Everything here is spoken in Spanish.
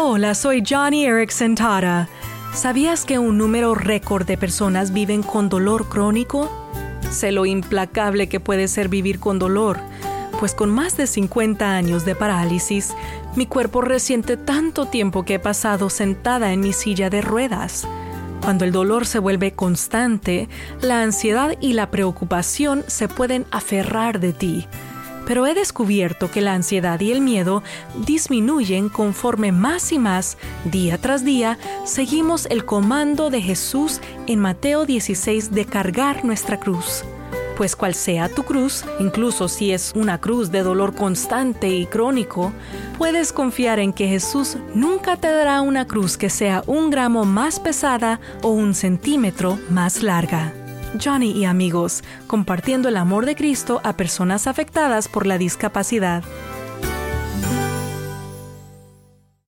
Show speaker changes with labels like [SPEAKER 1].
[SPEAKER 1] Hola, soy Johnny Erickson Tara. ¿Sabías que un número récord de personas viven con dolor crónico? Sé lo implacable que puede ser vivir con dolor, pues con más de 50 años de parálisis, mi cuerpo resiente tanto tiempo que he pasado sentada en mi silla de ruedas. Cuando el dolor se vuelve constante, la ansiedad y la preocupación se pueden aferrar de ti pero he descubierto que la ansiedad y el miedo disminuyen conforme más y más, día tras día, seguimos el comando de Jesús en Mateo 16 de cargar nuestra cruz. Pues cual sea tu cruz, incluso si es una cruz de dolor constante y crónico, puedes confiar en que Jesús nunca te dará una cruz que sea un gramo más pesada o un centímetro más larga. Johnny y amigos, compartiendo el amor de Cristo a personas afectadas por la discapacidad.